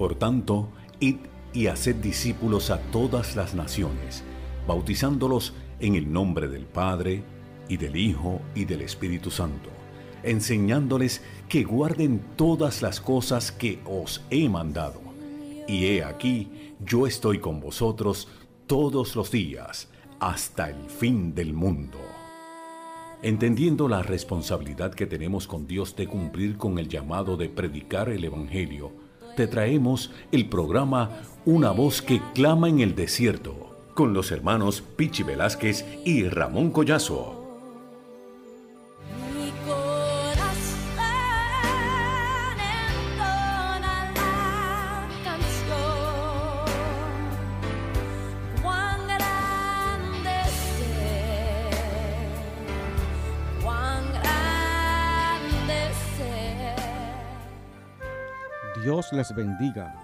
Por tanto, id y haced discípulos a todas las naciones, bautizándolos en el nombre del Padre, y del Hijo, y del Espíritu Santo, enseñándoles que guarden todas las cosas que os he mandado. Y he aquí, yo estoy con vosotros todos los días, hasta el fin del mundo. Entendiendo la responsabilidad que tenemos con Dios de cumplir con el llamado de predicar el Evangelio, te traemos el programa Una voz que clama en el desierto, con los hermanos Pichi Velázquez y Ramón Collazo. Dios les bendiga.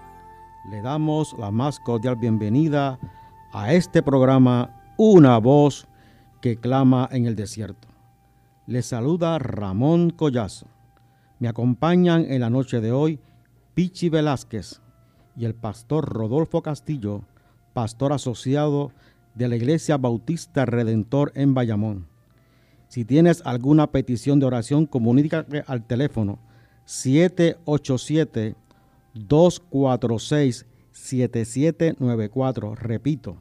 Le damos la más cordial bienvenida a este programa Una voz que clama en el desierto. Les saluda Ramón Collazo. Me acompañan en la noche de hoy Pichi Velázquez y el pastor Rodolfo Castillo, pastor asociado de la Iglesia Bautista Redentor en Bayamón. Si tienes alguna petición de oración, comunícate al teléfono 787 246-7794. Repito,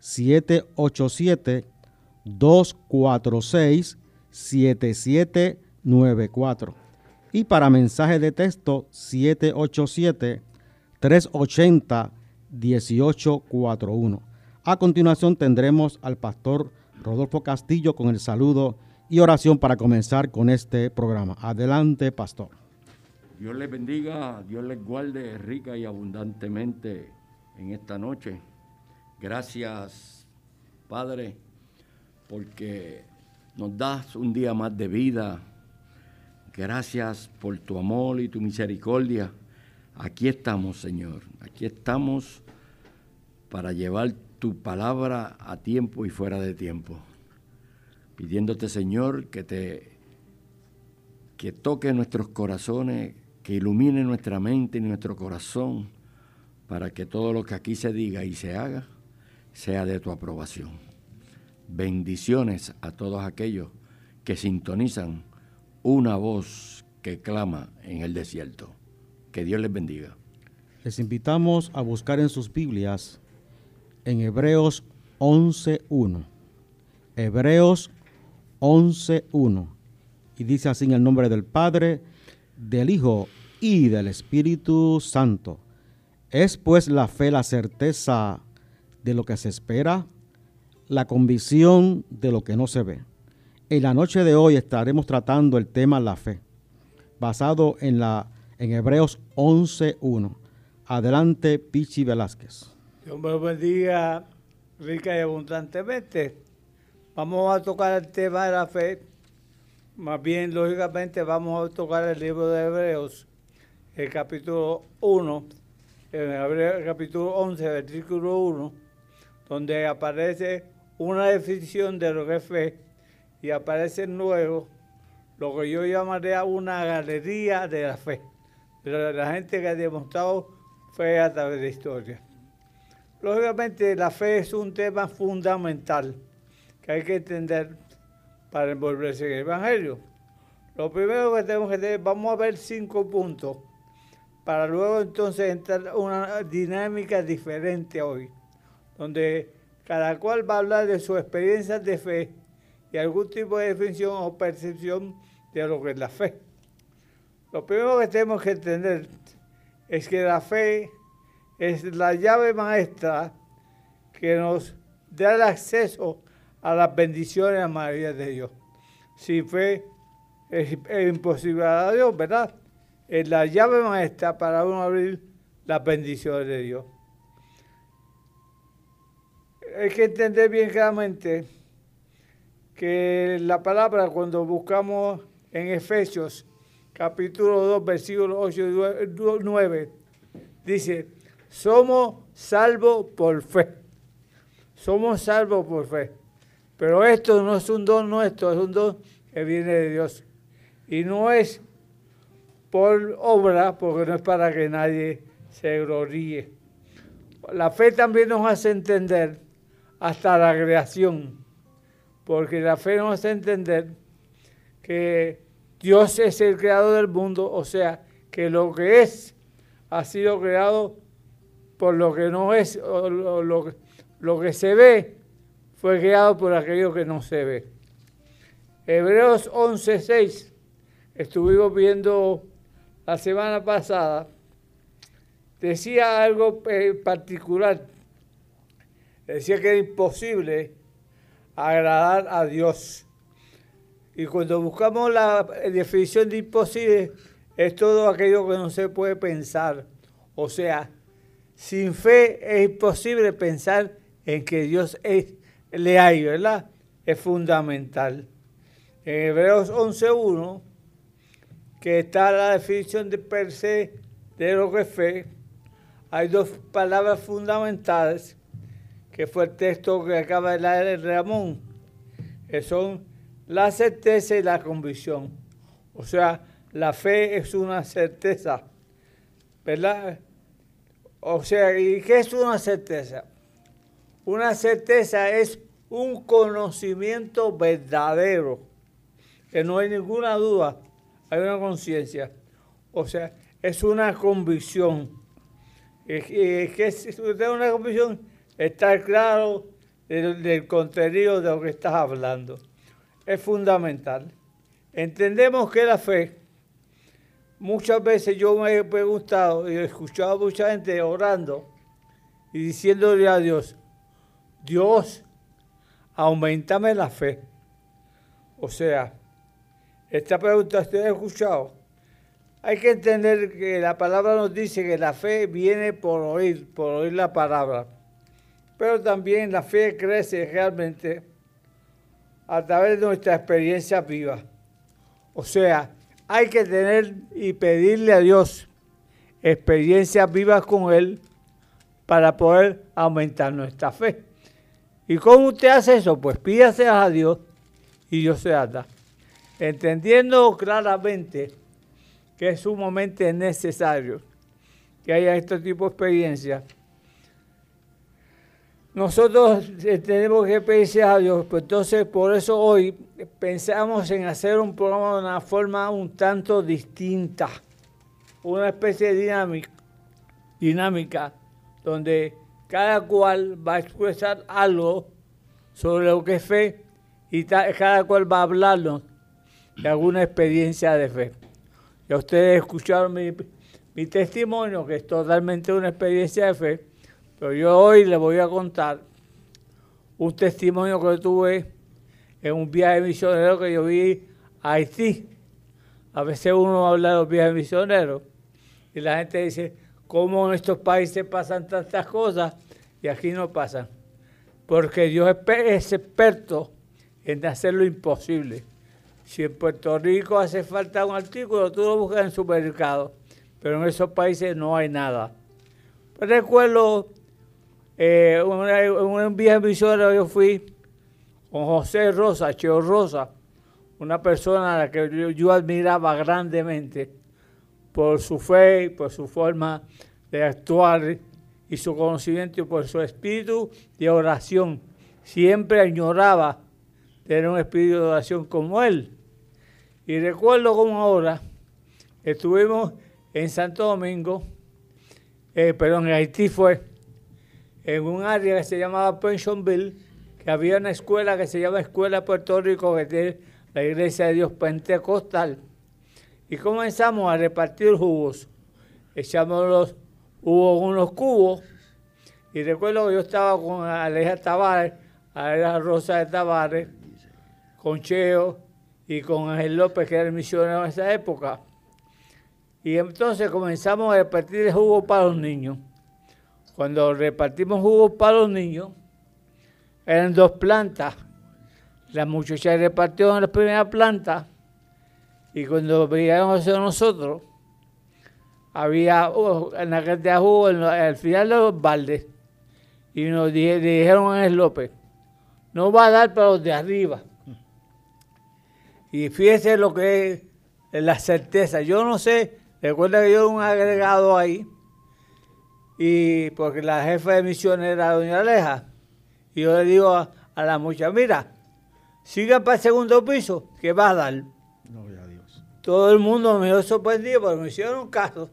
787-246-7794. Y para mensaje de texto, 787-380-1841. A continuación tendremos al pastor Rodolfo Castillo con el saludo y oración para comenzar con este programa. Adelante, pastor. Dios les bendiga, Dios les guarde rica y abundantemente en esta noche. Gracias, Padre, porque nos das un día más de vida. Gracias por tu amor y tu misericordia. Aquí estamos, Señor. Aquí estamos para llevar tu palabra a tiempo y fuera de tiempo. Pidiéndote, Señor, que te que toque nuestros corazones que ilumine nuestra mente y nuestro corazón para que todo lo que aquí se diga y se haga sea de tu aprobación. Bendiciones a todos aquellos que sintonizan una voz que clama en el desierto. Que Dios les bendiga. Les invitamos a buscar en sus Biblias en Hebreos 11.1. Hebreos 11.1. Y dice así en el nombre del Padre, del Hijo y del Espíritu Santo. Es pues la fe la certeza de lo que se espera, la convicción de lo que no se ve. En la noche de hoy estaremos tratando el tema la fe, basado en, la, en Hebreos 11.1. Adelante, Pichi Velázquez. Dios me bendiga rica y abundantemente. Vamos a tocar el tema de la fe. Más bien, lógicamente, vamos a tocar el libro de Hebreos el capítulo 1, en el capítulo 11, versículo 1, donde aparece una definición de lo que es fe y aparece luego lo que yo llamaría una galería de la fe, de la gente que ha demostrado fe a través de la historia. Lógicamente la fe es un tema fundamental que hay que entender para envolverse en el Evangelio. Lo primero que tenemos que tener, vamos a ver cinco puntos para luego entonces entrar una dinámica diferente hoy, donde cada cual va a hablar de su experiencia de fe y algún tipo de definición o percepción de lo que es la fe. Lo primero que tenemos que entender es que la fe es la llave maestra que nos da el acceso a las bendiciones a maravillas de Dios. Sin fe es, imposible a Dios, ¿verdad? Es la llave maestra para uno abrir las bendiciones de Dios. Hay que entender bien claramente que la palabra cuando buscamos en Efesios capítulo 2 versículos 8 y 9 dice, somos salvos por fe. Somos salvos por fe. Pero esto no es un don nuestro, es un don que viene de Dios. Y no es por obra, porque no es para que nadie se gloríe. La fe también nos hace entender hasta la creación, porque la fe nos hace entender que Dios es el creador del mundo, o sea, que lo que es ha sido creado por lo que no es, o lo, lo que se ve fue creado por aquello que no se ve. Hebreos 11:6, estuvimos viendo la semana pasada, decía algo eh, particular. Decía que era imposible agradar a Dios. Y cuando buscamos la definición de imposible, es todo aquello que no se puede pensar. O sea, sin fe es imposible pensar en que Dios le hay, ¿verdad? Es fundamental. En Hebreos 11.1, que está la definición de per se de lo que es fe, hay dos palabras fundamentales, que fue el texto que acaba de leer Ramón, que son la certeza y la convicción. O sea, la fe es una certeza, ¿verdad? O sea, ¿y qué es una certeza? Una certeza es un conocimiento verdadero, que no hay ninguna duda, hay una conciencia. O sea, es una convicción. ¿Qué es una convicción? Estar claro del, del contenido de lo que estás hablando es fundamental. Entendemos que la fe, muchas veces yo me he preguntado y he escuchado a mucha gente orando y diciéndole a Dios, Dios, aumentame la fe. O sea, esta pregunta usted ha escuchado. Hay que entender que la palabra nos dice que la fe viene por oír, por oír la palabra. Pero también la fe crece realmente a través de nuestra experiencia viva. O sea, hay que tener y pedirle a Dios experiencias vivas con Él para poder aumentar nuestra fe. ¿Y cómo usted hace eso? Pues pídase a Dios y Dios se da. Entendiendo claramente que es sumamente necesario que haya este tipo de experiencias nosotros eh, tenemos que pedirse a Dios, pues entonces por eso hoy pensamos en hacer un programa de una forma un tanto distinta, una especie de dinámica, dinámica donde cada cual va a expresar algo sobre lo que es fe y cada cual va a hablarnos de alguna experiencia de fe. Ya ustedes escucharon mi, mi testimonio, que es totalmente una experiencia de fe pero yo hoy les voy a contar un testimonio que tuve en un viaje misionero que yo vi a Haití. A veces uno habla de los viajes misioneros y la gente dice, ¿cómo en estos países pasan tantas cosas y aquí no pasan? Porque Dios es experto en hacer lo imposible. Si en Puerto Rico hace falta un artículo, tú lo buscas en supermercado, pero en esos países no hay nada. Recuerdo eh, un viaje misionero yo fui con José Rosa, Cheo Rosa, una persona a la que yo, admiraba grandemente por su fe, por su forma de actuar y su conocimiento y por su espíritu de oración. Siempre añoraba tener un espíritu de oración como él. Y recuerdo como ahora estuvimos en Santo Domingo, eh, perdón, en Haití fue, en un área que se llamaba Pensionville, que había una escuela que se llama Escuela Puerto Rico, que tiene la Iglesia de Dios Pentecostal. Y comenzamos a repartir jugos. Echamos los hubo unos cubos. Y recuerdo que yo estaba con Aleja Tavares, Aleja Rosa de Tavares, con Cheo y con Ángel López, que era el misionero en esa época. Y entonces comenzamos a repartir el jugo para los niños. Cuando repartimos jugos para los niños, eran dos plantas. La muchacha repartió en la primera planta y cuando veíamos a nosotros, había uh, una cantidad de jugo al final de los baldes y nos dijeron a López, no va a dar para los de arriba. Y fíjese lo que es la certeza. Yo no sé, recuerda que yo un agregado ahí y porque la jefa de misión era doña Aleja. Y yo le digo a, la muchacha, mira, siga para el segundo piso, que va a dar. Todo el mundo me dio sorprendido porque me hicieron caso.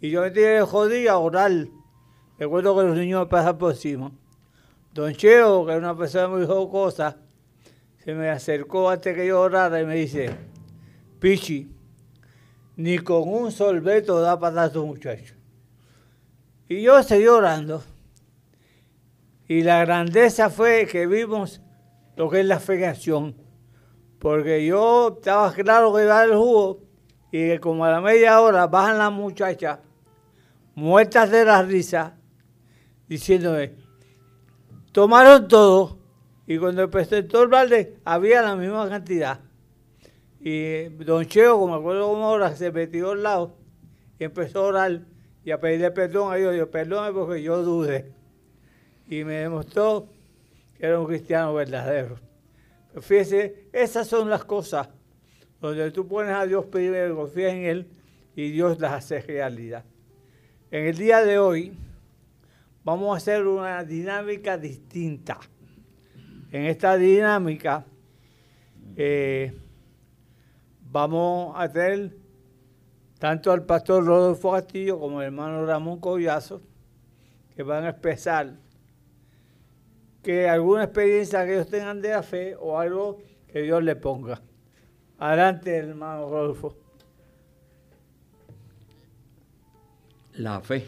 Y yo me tiré jodido a orar. Recuerdo que los niños me pasan por encima. Don Cheo, que era una persona muy jocosa, se me acercó antes que yo orara y me dice, Pichi, ni con un sorbeto da para a tu muchacho. Y yo seguí orando. Y la grandeza fue que vimos lo que es la fe Porque yo estaba claro que iba el jugo y que como a la media hora bajan las muchachas muertas de la risa diciéndome, tomaron todo y cuando todo el había la misma cantidad. Y don Cheo, como me acuerdo como ahora, se metió al lado y empezó a orar y a pedirle perdón a Dios. Dios, perdóname porque yo dudé. Y me demostró que era un cristiano verdadero. Pero fíjese, esas son las cosas donde tú pones a Dios primero, confías en Él y Dios las hace realidad. En el día de hoy vamos a hacer una dinámica distinta. En esta dinámica eh, vamos a tener tanto al pastor Rodolfo Castillo como al hermano Ramón Collazo, que van a expresar que alguna experiencia que ellos tengan de la fe o algo que Dios le ponga. Adelante, hermano Rodolfo. La fe,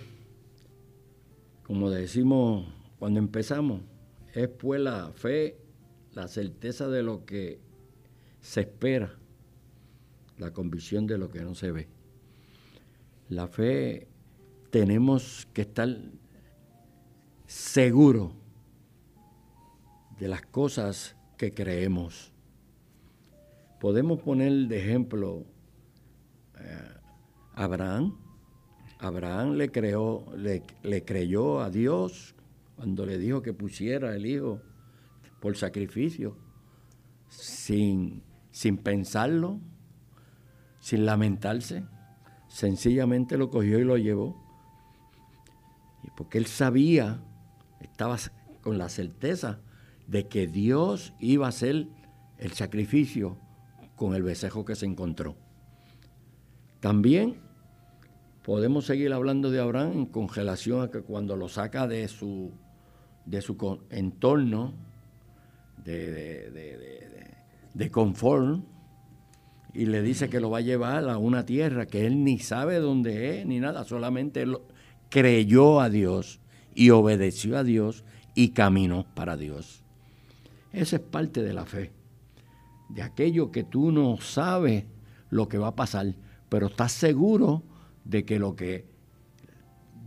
como decimos cuando empezamos, es pues la fe, la certeza de lo que se espera, la convicción de lo que no se ve. La fe tenemos que estar seguros de las cosas que creemos. Podemos poner de ejemplo eh, Abraham. Abraham le, creó, le, le creyó a Dios cuando le dijo que pusiera el hijo por sacrificio, sin, sin pensarlo, sin lamentarse sencillamente lo cogió y lo llevó. Y porque él sabía, estaba con la certeza de que Dios iba a hacer el sacrificio con el besejo que se encontró. También podemos seguir hablando de Abraham en congelación a que cuando lo saca de su, de su entorno de, de, confort, y le dice que lo va a llevar a una tierra que él ni sabe dónde es ni nada, solamente creyó a Dios y obedeció a Dios y caminó para Dios. Esa es parte de la fe, de aquello que tú no sabes lo que va a pasar, pero estás seguro de que lo que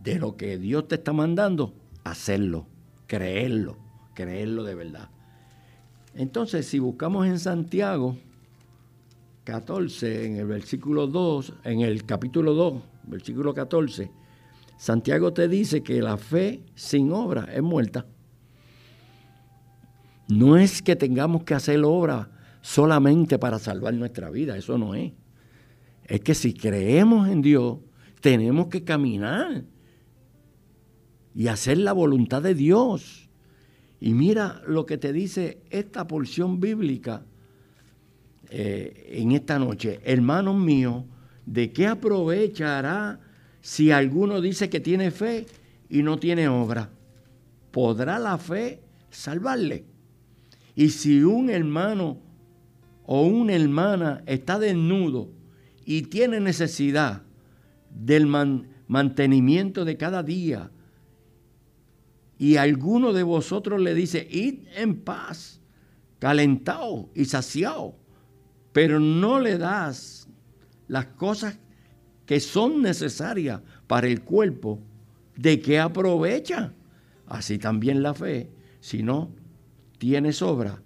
de lo que Dios te está mandando, hacerlo, creerlo, creerlo de verdad. Entonces, si buscamos en Santiago, 14, en el versículo 2, en el capítulo 2, versículo 14, Santiago te dice que la fe sin obra es muerta. No es que tengamos que hacer obra solamente para salvar nuestra vida, eso no es. Es que si creemos en Dios, tenemos que caminar y hacer la voluntad de Dios. Y mira lo que te dice esta porción bíblica eh, en esta noche, hermanos míos, ¿de qué aprovechará si alguno dice que tiene fe y no tiene obra? ¿Podrá la fe salvarle? Y si un hermano o una hermana está desnudo y tiene necesidad del mantenimiento de cada día, y alguno de vosotros le dice, id en paz, calentado y saciado, pero no le das las cosas que son necesarias para el cuerpo, ¿de qué aprovecha? Así también la fe, si no tiene sobra,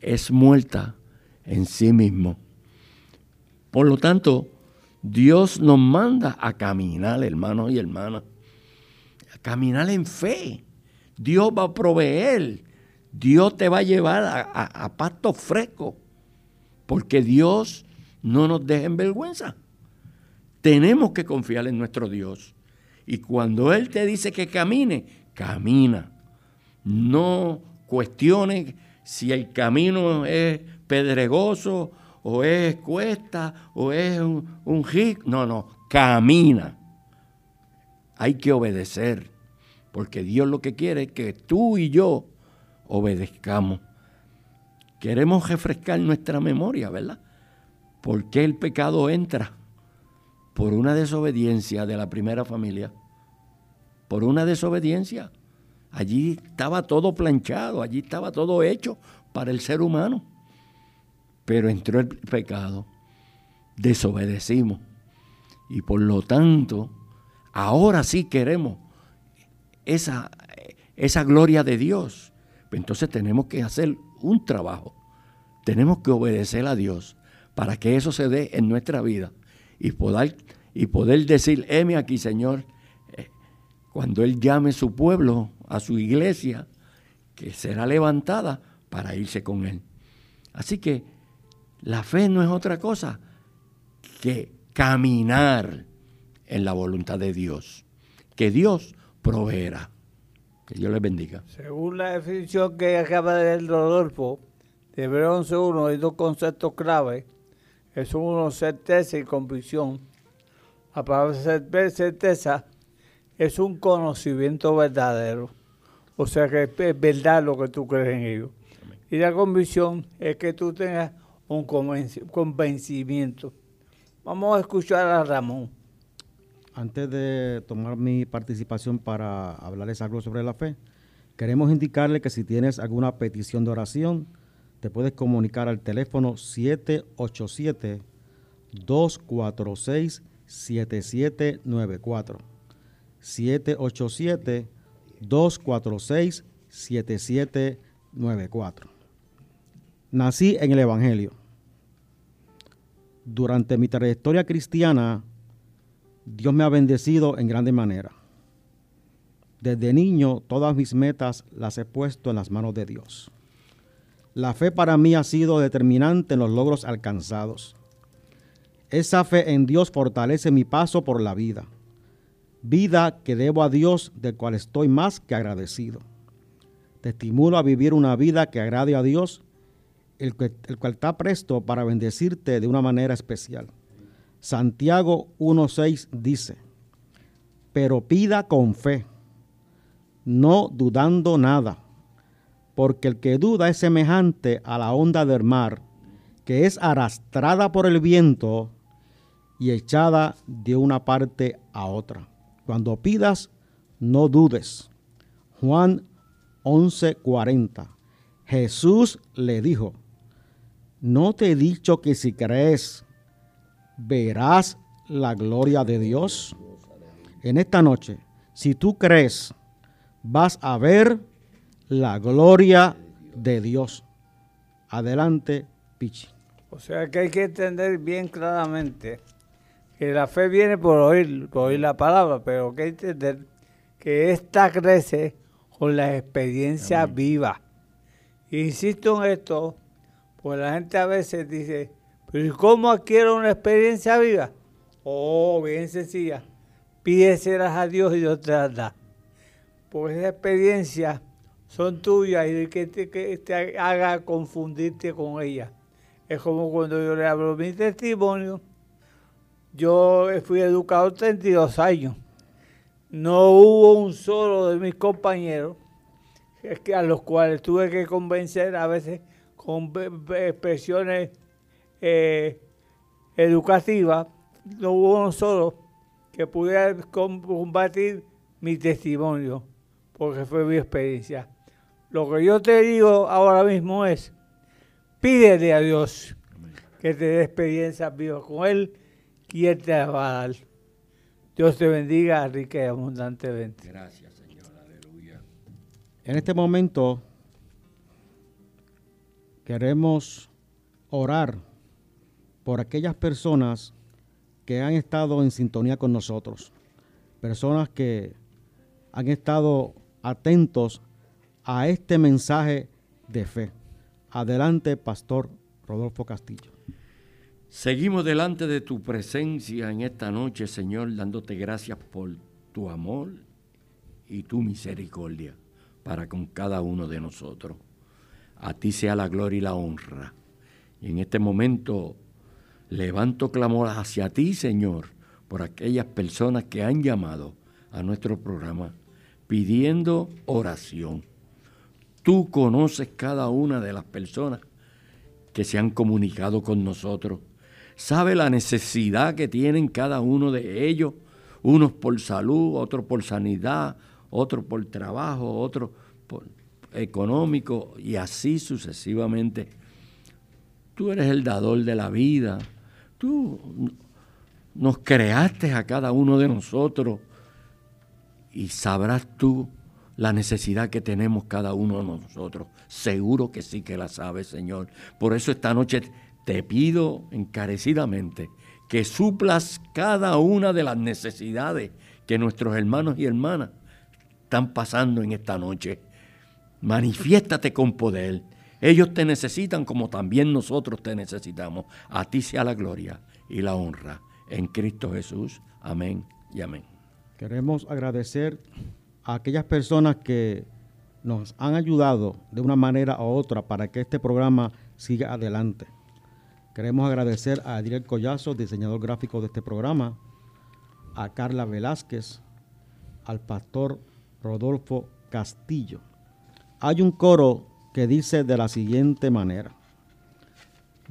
es muerta en sí mismo. Por lo tanto, Dios nos manda a caminar, hermanos y hermanas, a caminar en fe. Dios va a proveer, Dios te va a llevar a, a pasto fresco porque Dios no nos deja en vergüenza. Tenemos que confiar en nuestro Dios. Y cuando Él te dice que camine, camina. No cuestione si el camino es pedregoso o es cuesta o es un, un No, no, camina. Hay que obedecer, porque Dios lo que quiere es que tú y yo obedezcamos. Queremos refrescar nuestra memoria, ¿verdad? ¿Por qué el pecado entra? Por una desobediencia de la primera familia. Por una desobediencia. Allí estaba todo planchado, allí estaba todo hecho para el ser humano. Pero entró el pecado, desobedecimos. Y por lo tanto, ahora sí queremos esa, esa gloria de Dios. Entonces tenemos que hacer un trabajo. Tenemos que obedecer a Dios para que eso se dé en nuestra vida y poder, y poder decir, heme aquí, Señor, eh, cuando Él llame su pueblo, a su iglesia, que será levantada para irse con Él. Así que la fe no es otra cosa que caminar en la voluntad de Dios, que Dios proveerá. Que Dios les bendiga. Según la definición que acaba de dar Rodolfo, de Hebreo 11.1 hay dos conceptos claves. Es uno, certeza y convicción. La palabra certeza es un conocimiento verdadero. O sea que es verdad lo que tú crees en ello. Y la convicción es que tú tengas un convencimiento. Vamos a escuchar a Ramón. Antes de tomar mi participación para hablarles algo sobre la fe, queremos indicarle que si tienes alguna petición de oración, te puedes comunicar al teléfono 787-246-7794. 787-246-7794. Nací en el Evangelio. Durante mi trayectoria cristiana, Dios me ha bendecido en grande manera. Desde niño, todas mis metas las he puesto en las manos de Dios. La fe para mí ha sido determinante en los logros alcanzados. Esa fe en Dios fortalece mi paso por la vida. Vida que debo a Dios, del cual estoy más que agradecido. Te estimulo a vivir una vida que agrade a Dios el, cual está presto para bendecirte de una manera especial. Santiago 1.6 dice, pero pida con fe, no dudando nada, porque el que duda es semejante a la onda del mar, que es arrastrada por el viento y echada de una parte a otra. Cuando pidas, no dudes. Juan 11:40. Jesús le dijo, ¿No te he dicho que si crees verás la gloria de Dios? En esta noche, si tú crees, vas a ver la gloria de Dios. Adelante, Pichi. O sea que hay que entender bien claramente que la fe viene por oír, por oír la palabra, pero hay que entender que esta crece con la experiencia viva. Insisto en esto pues la gente a veces dice, pero ¿y cómo adquiero una experiencia viva? Oh, bien sencilla. Pídeselas a Dios y Dios te las da. Pues esas experiencias son tuyas y que te, que te haga confundirte con ellas. Es como cuando yo le hablo mi testimonio. Yo fui educado 32 años. No hubo un solo de mis compañeros a los cuales tuve que convencer a veces con expresiones eh, educativas, no hubo uno solo que pudiera combatir mi testimonio, porque fue mi experiencia. Lo que yo te digo ahora mismo es, pídele a Dios que te dé experiencias vivas con Él y Él te va a dar. Dios te bendiga rica y abundantemente. Gracias, Señor. Aleluya. En este momento queremos orar por aquellas personas que han estado en sintonía con nosotros, personas que han estado atentos a este mensaje de fe. Adelante, Pastor Rodolfo Castillo. Seguimos delante de tu presencia en esta noche, Señor, dándote gracias por tu amor y tu misericordia para con cada uno de nosotros. A ti sea la gloria y la honra. Y en este momento levanto clamor hacia ti, Señor, por aquellas personas que han llamado a nuestro programa pidiendo oración. Tú conoces cada una de las personas que se han comunicado con nosotros. Sabe la necesidad que tienen cada uno de ellos, unos por salud, otros por sanidad, otros por trabajo, otros por económico y así sucesivamente. Tú eres el dador de la vida. Tú nos creaste a cada uno de nosotros y sabrás tú la necesidad que tenemos cada uno de nosotros. Seguro que sí que la sabes, Señor. Por eso esta noche te pido encarecidamente que suplas cada una de las necesidades que nuestros hermanos y hermanas están pasando en esta noche. Manifiéstate con poder. Ellos te necesitan como también nosotros te necesitamos. A ti sea la gloria y la honra. En Cristo Jesús. Amén y amén. Queremos agradecer a aquellas personas que nos han ayudado de una manera u otra para que este programa siga adelante. Queremos agradecer a Adriel Collazo, diseñador gráfico de este programa, a Carla Velázquez, al pastor Rodolfo Castillo. Hay un coro que dice de la siguiente manera.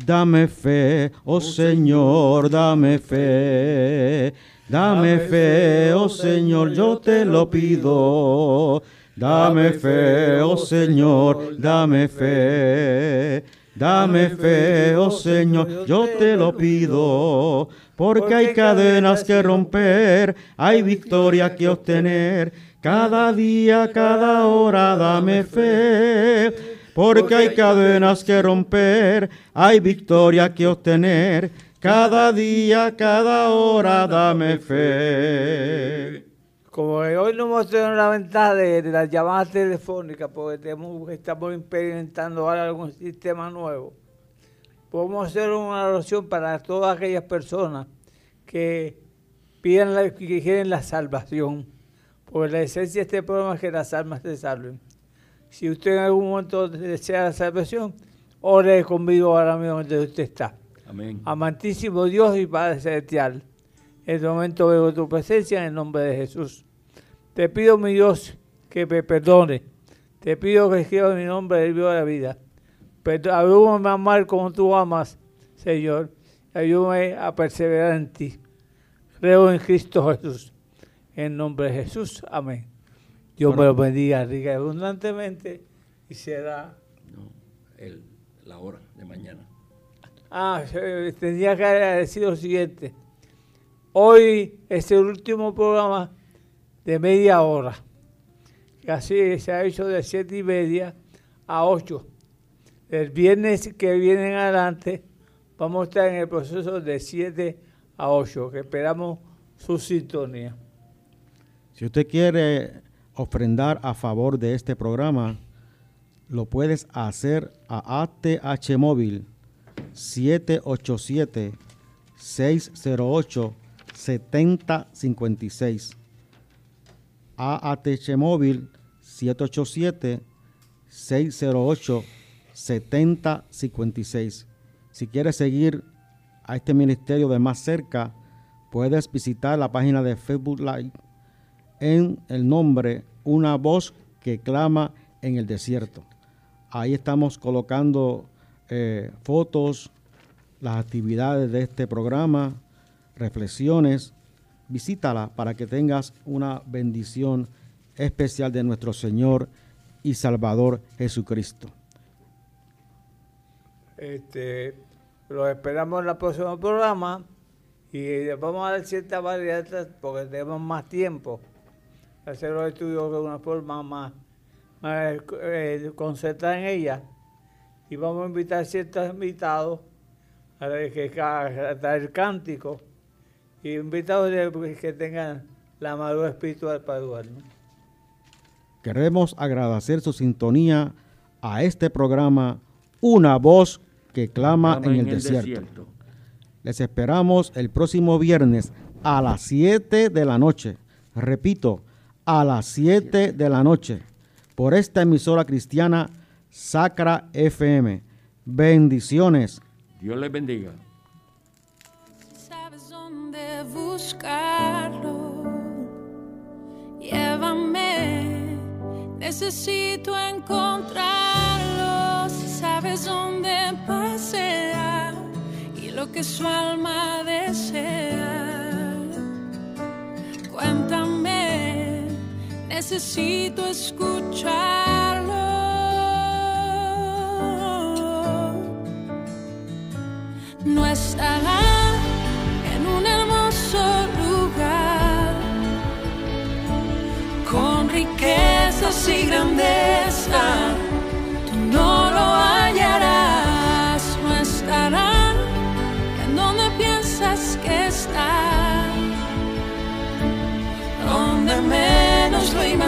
Dame fe, oh Señor, dame fe. Dame fe, oh Señor, yo te lo pido. Dame fe, oh Señor, dame fe. Dame fe, oh Señor, yo te lo pido. Porque hay cadenas que romper, hay victoria que obtener. Cada día, cada hora, dame fe. Porque hay cadenas que romper, hay victoria que obtener. Cada día, cada hora, dame fe. Como hoy no hemos tenido la ventaja de, las llamadas telefónicas, porque estamos experimentando ahora algún sistema nuevo, podemos hacer una oración para todas aquellas personas que piden la, que quieren la salvación. Porque la esencia de este programa es que las almas se salven. Si usted en algún momento desea la salvación, ore conmigo ahora mismo donde usted está. Amén. Amantísimo Dios y Padre Celestial, en este momento veo tu presencia en el nombre de Jesús. Te pido, mi Dios, que me perdone. Te pido que escriba mi nombre del libro de la vida. Ayúdame a amar como tú amas, Señor. Ayúdame a perseverar en ti. Creo en Cristo Jesús. En nombre de Jesús. Amén. Dios me lo bendiga rica y abundantemente y será... No, el, la hora de mañana. Ah, tenía que decir lo siguiente. Hoy es el último programa de media hora. Casi se ha hecho de siete y media a ocho. El viernes que viene en adelante vamos a estar en el proceso de siete a ocho, que esperamos su sintonía. Si usted quiere ofrendar a favor de este programa, lo puedes hacer a ATH Móvil 787 608 7056. AATH Móvil 787-608-7056. Si quieres seguir a este ministerio de más cerca, puedes visitar la página de Facebook Live en el nombre Una voz que clama en el desierto. Ahí estamos colocando eh, fotos, las actividades de este programa, reflexiones visítala para que tengas una bendición especial de nuestro Señor y Salvador Jesucristo. Este, lo esperamos en el próximo programa y vamos a dar ciertas variedades porque tenemos más tiempo hacer los estudios de una forma más, más eh, concentrada en ella y vamos a invitar ciertos invitados a, que, a, dar el cántico y invitados que tengan la madura espiritual para ayudar. Queremos agradecer su sintonía a este programa Una voz que clama en, el, desierto. Les esperamos el próximo viernes a las 7 de la noche. Repito, a las 7 de la noche por esta emisora cristiana Sacra FM. Bendiciones. Dios les bendiga. sabes dónde buscarlo, llévame. Necesito encontrarlo. Si sabes dónde pasear y lo que su alma desea, Necesito escucharlo no estará en un hermoso lugar con riquezas y grandeza.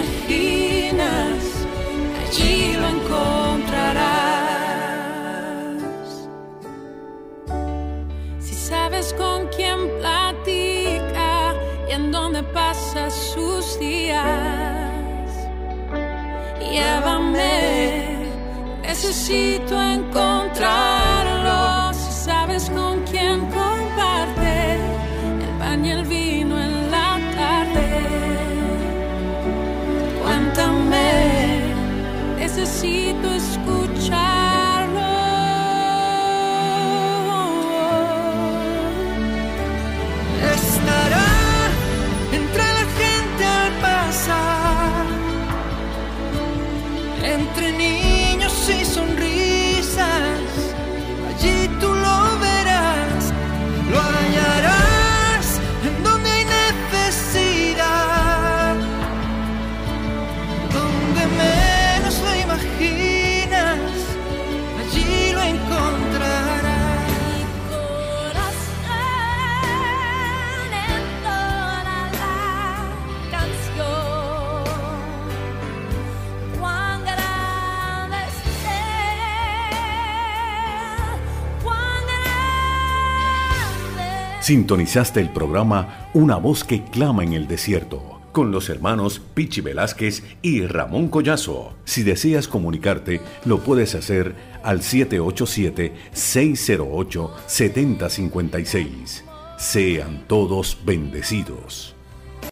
Imaginas, allí lo encontrarás. Si sabes con quién platica y en dónde pasa sus días, llévame. Necesito encontrarlo. Sintonizaste el programa Una voz que clama en el desierto con los hermanos Pichi Velázquez y Ramón Collazo. Si deseas comunicarte, lo puedes hacer al 787-608-7056. Sean todos bendecidos.